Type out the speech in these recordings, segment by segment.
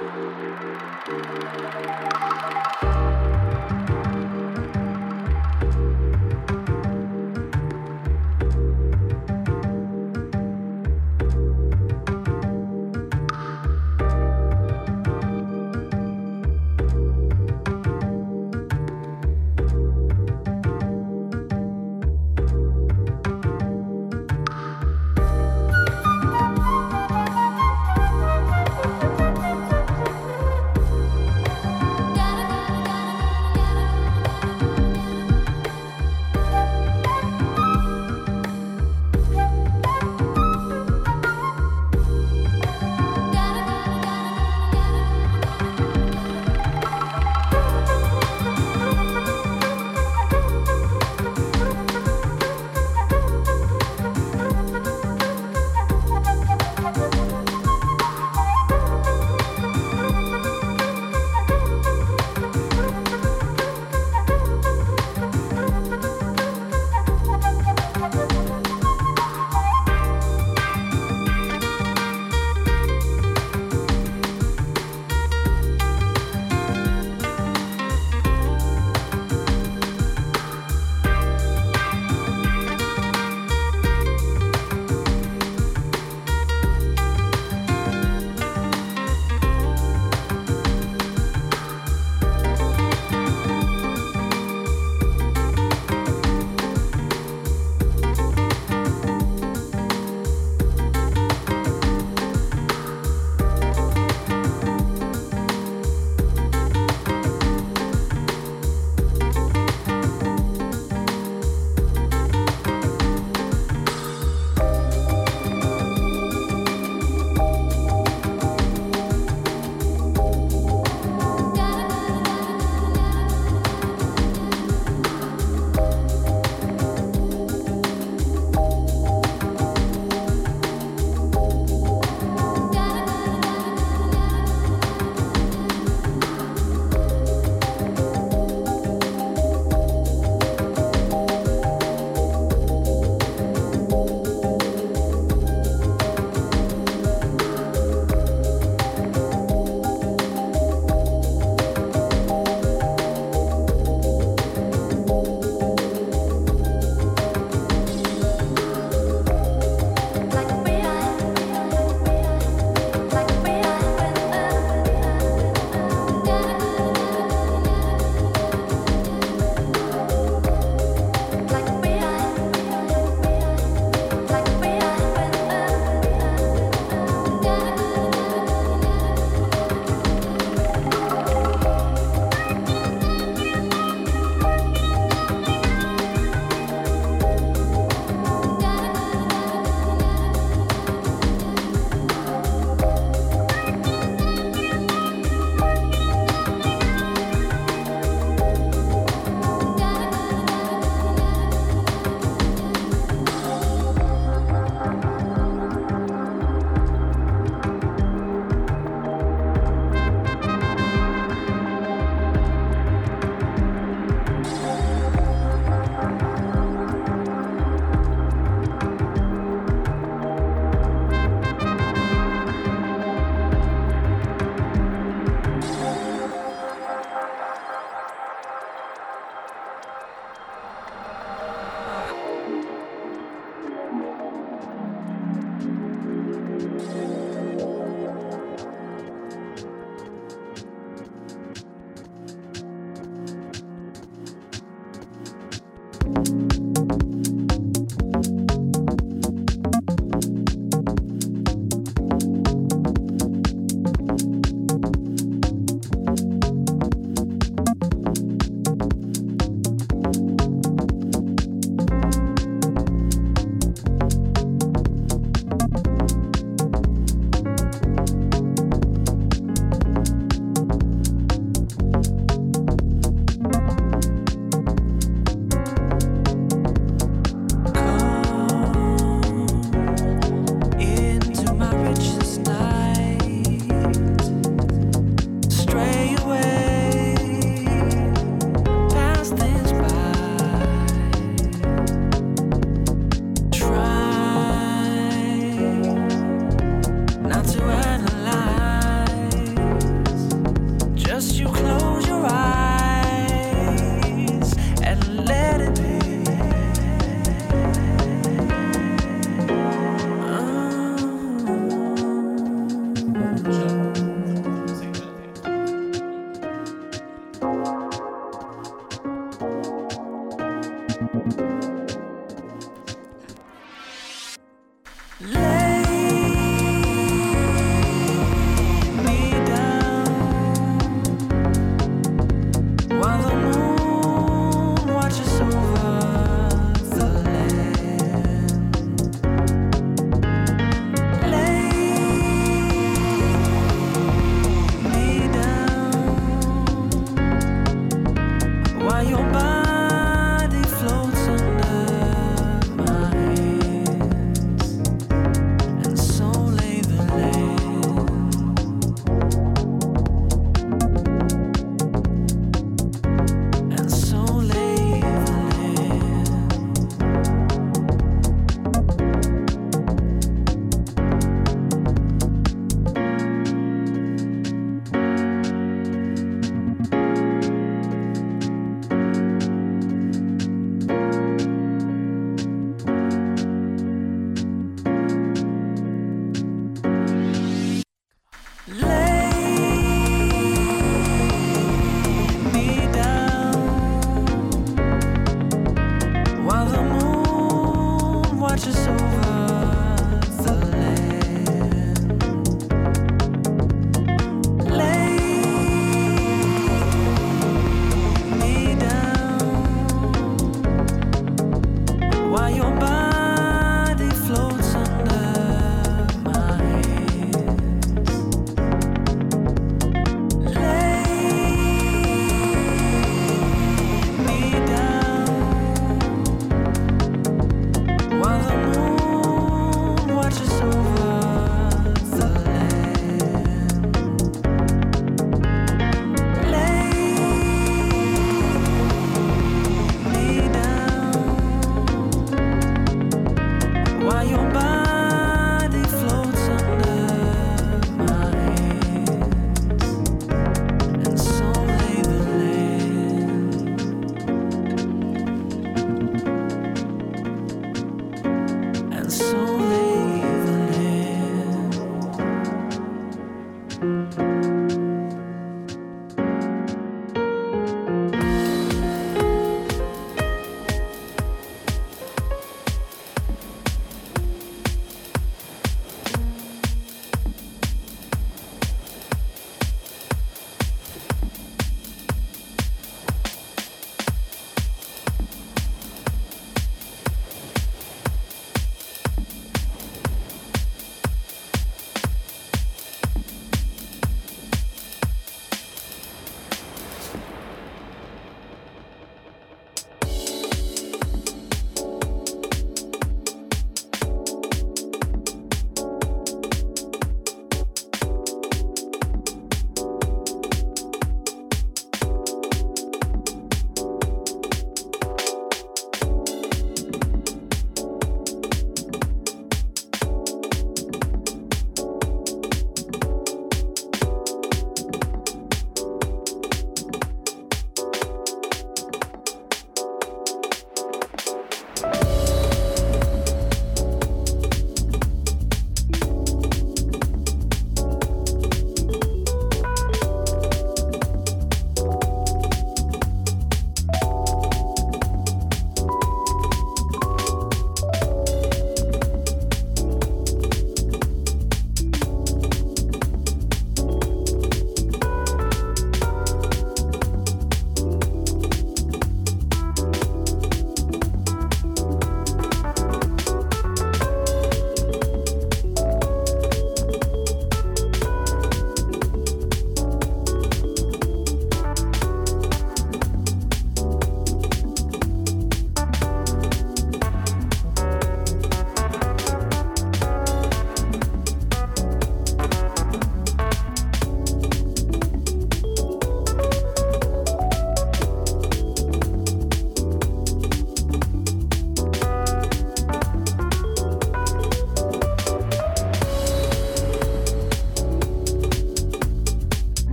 Thank you.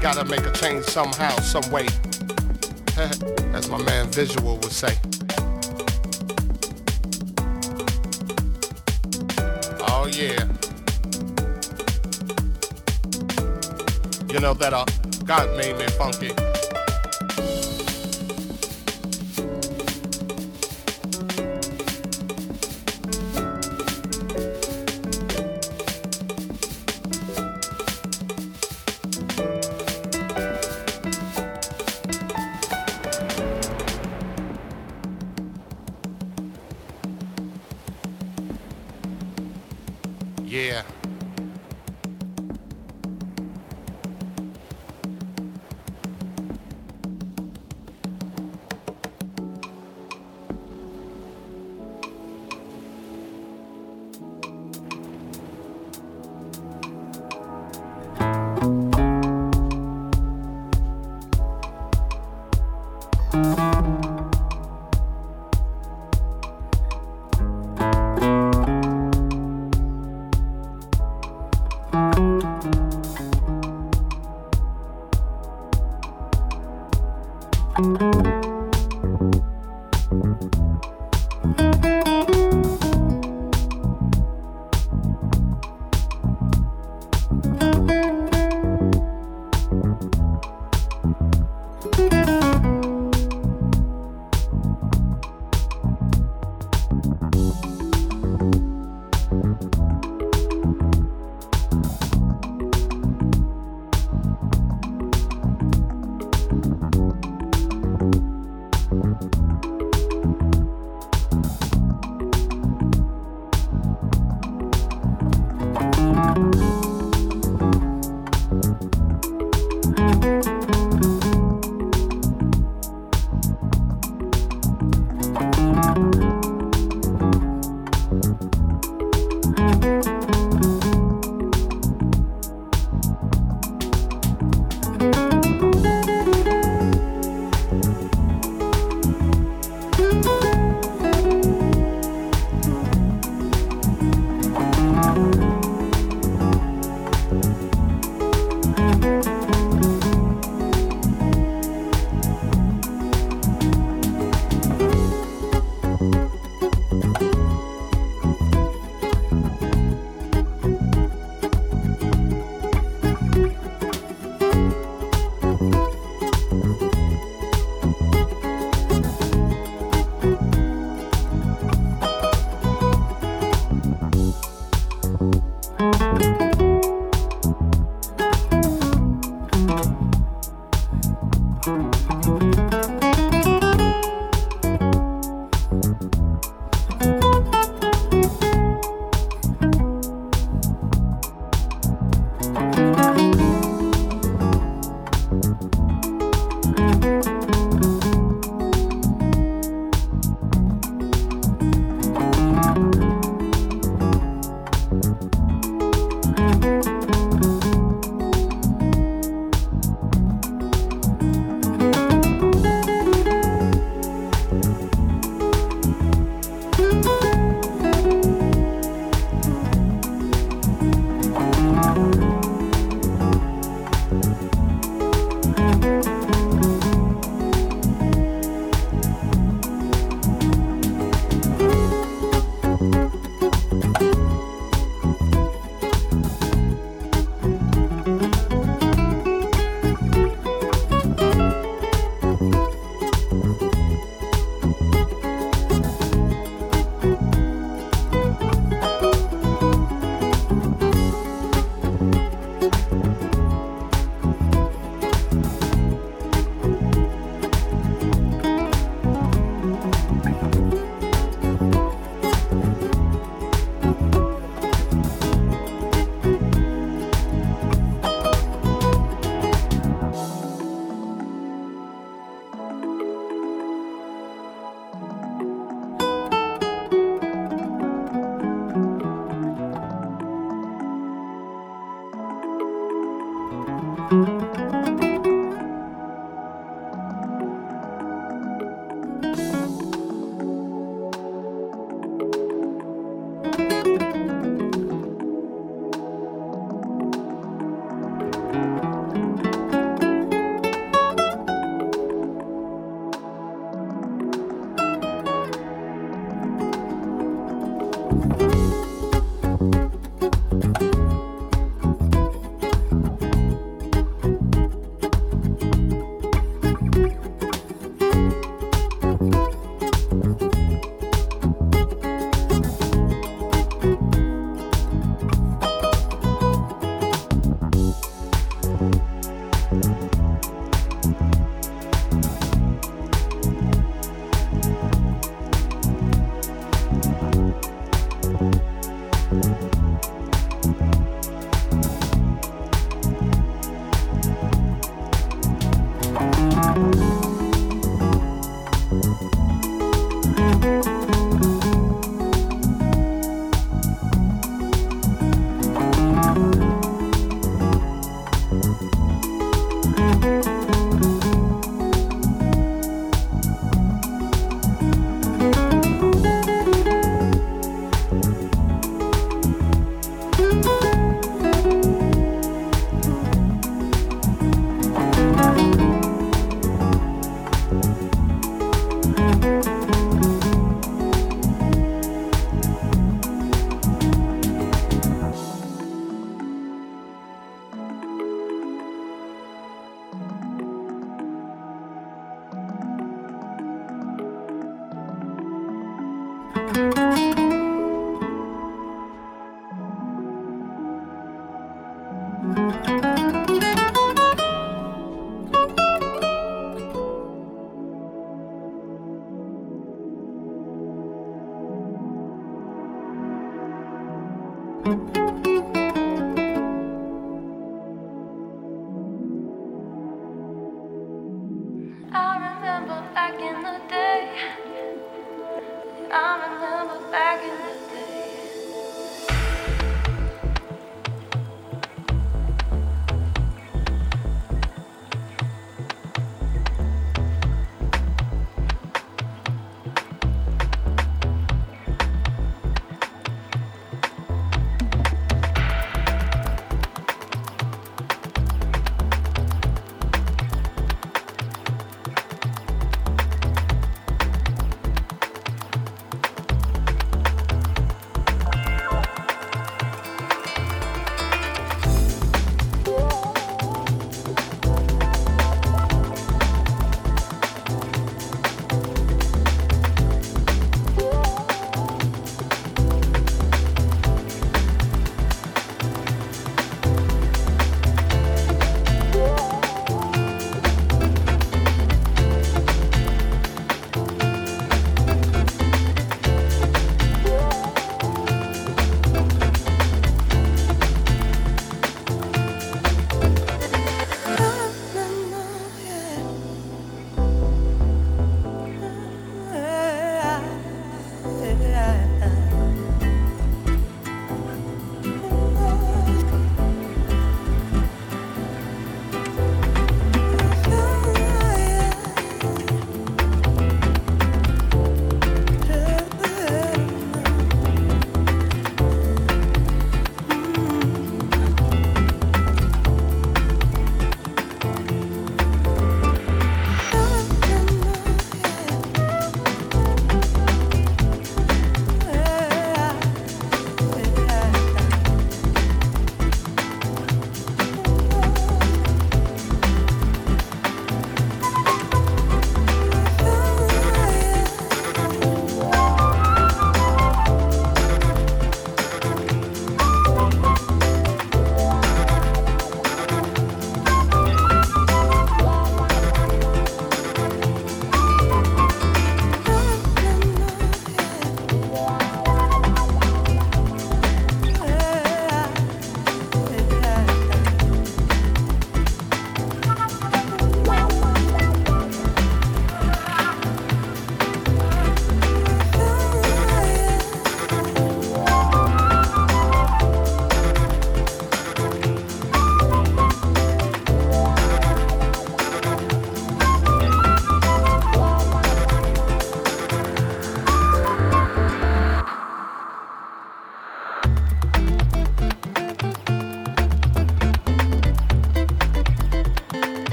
Gotta make a change somehow, some way. As my man Visual would say. Oh yeah. You know that uh, God made me funky.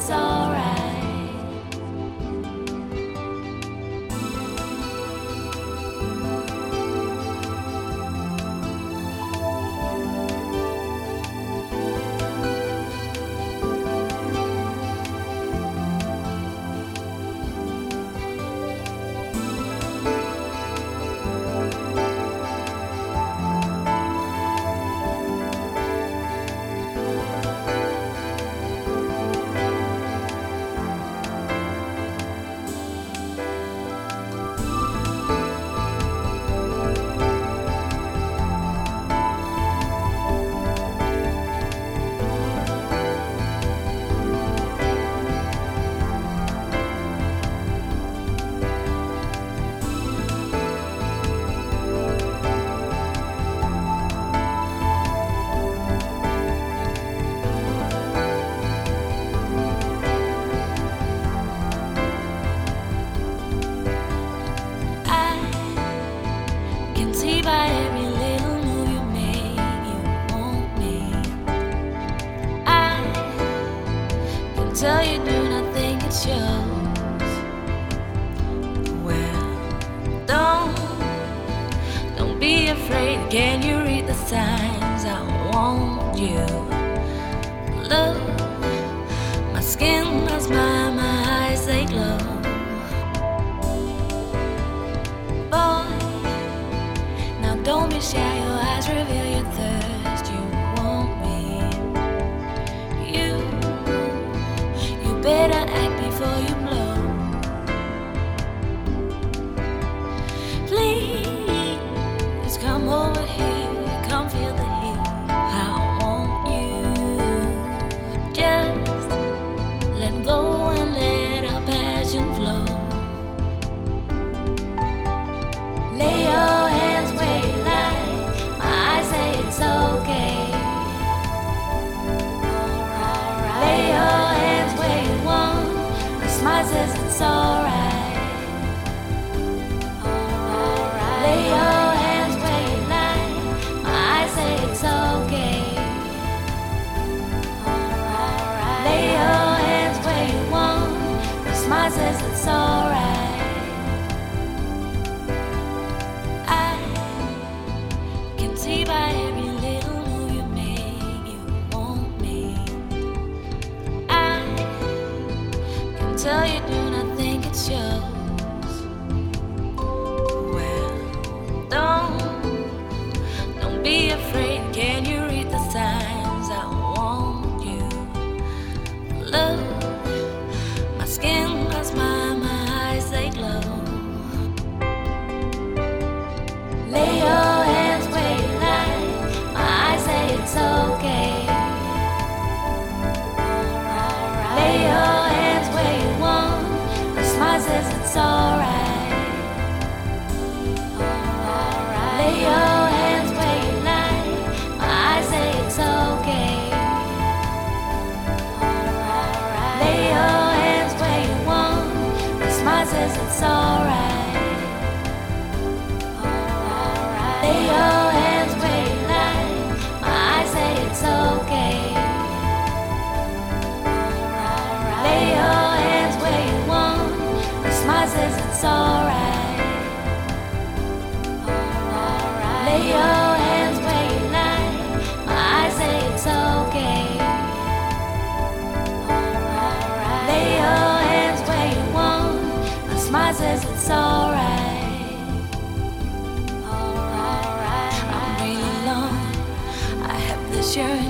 it's alright. rises, it's alright. Right. Lay your hands where you like. My eyes say it's okay. Right. Lay your hands where you want. My smile says it's alright. Right. I'm really alone. I have this yearning.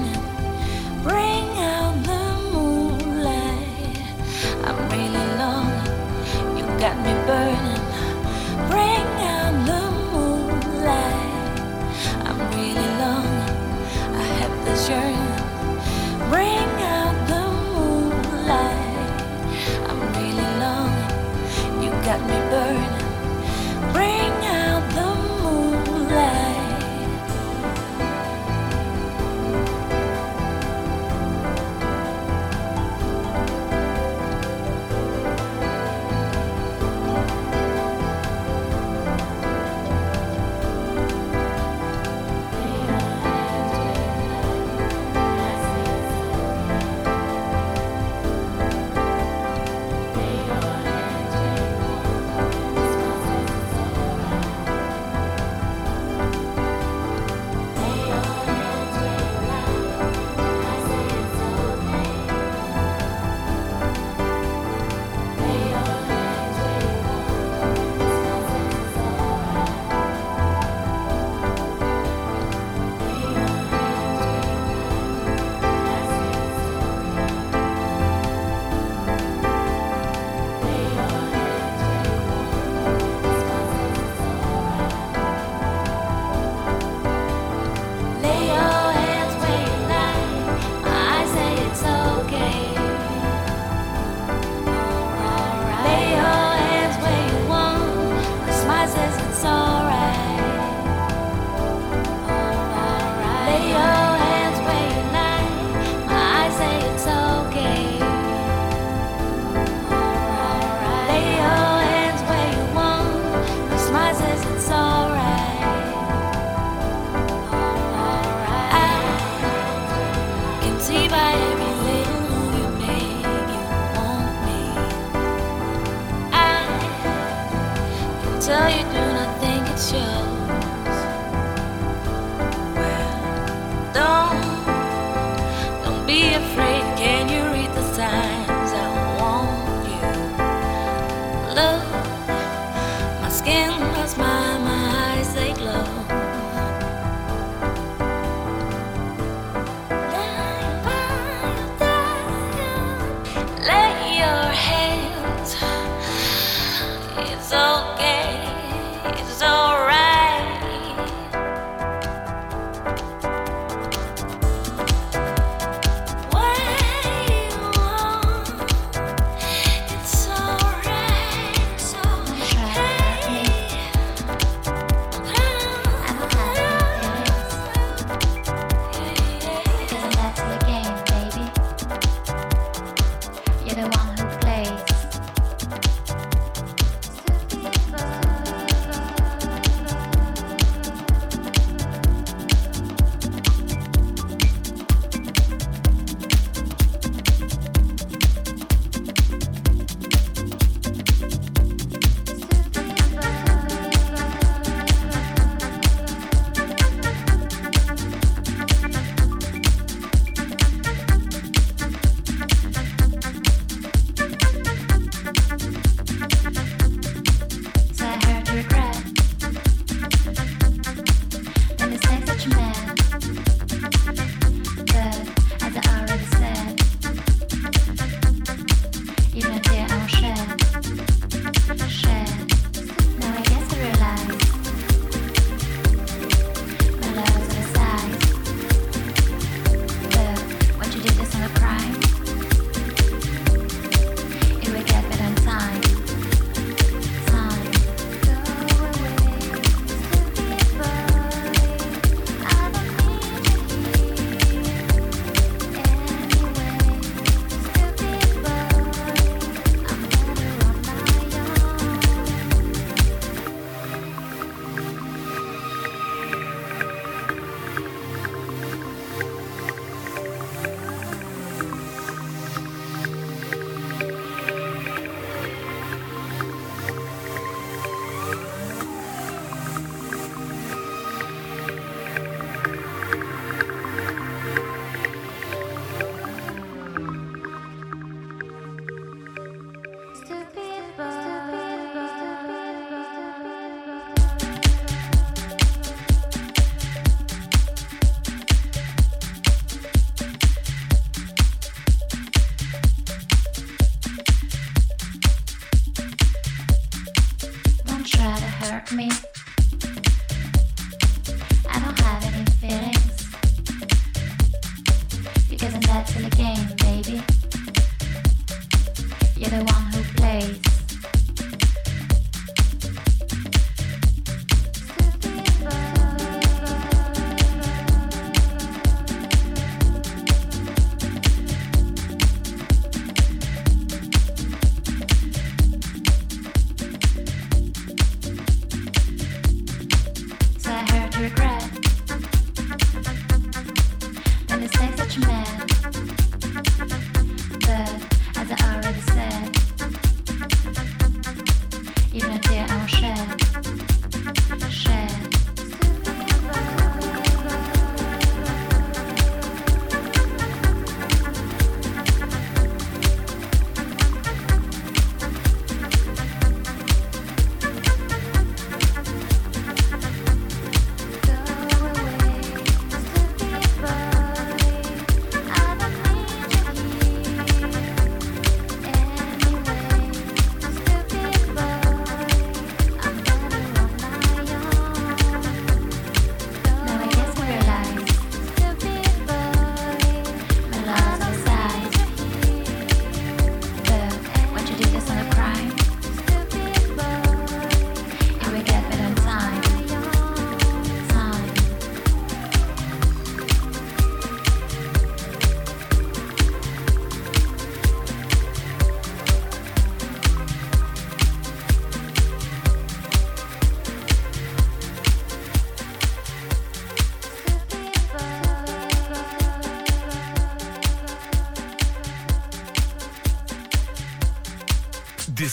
Bring out the moonlight. I'm really. I have this yearning. Bring out the moonlight. I'm really. You got me burning.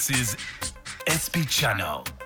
This is SP Channel.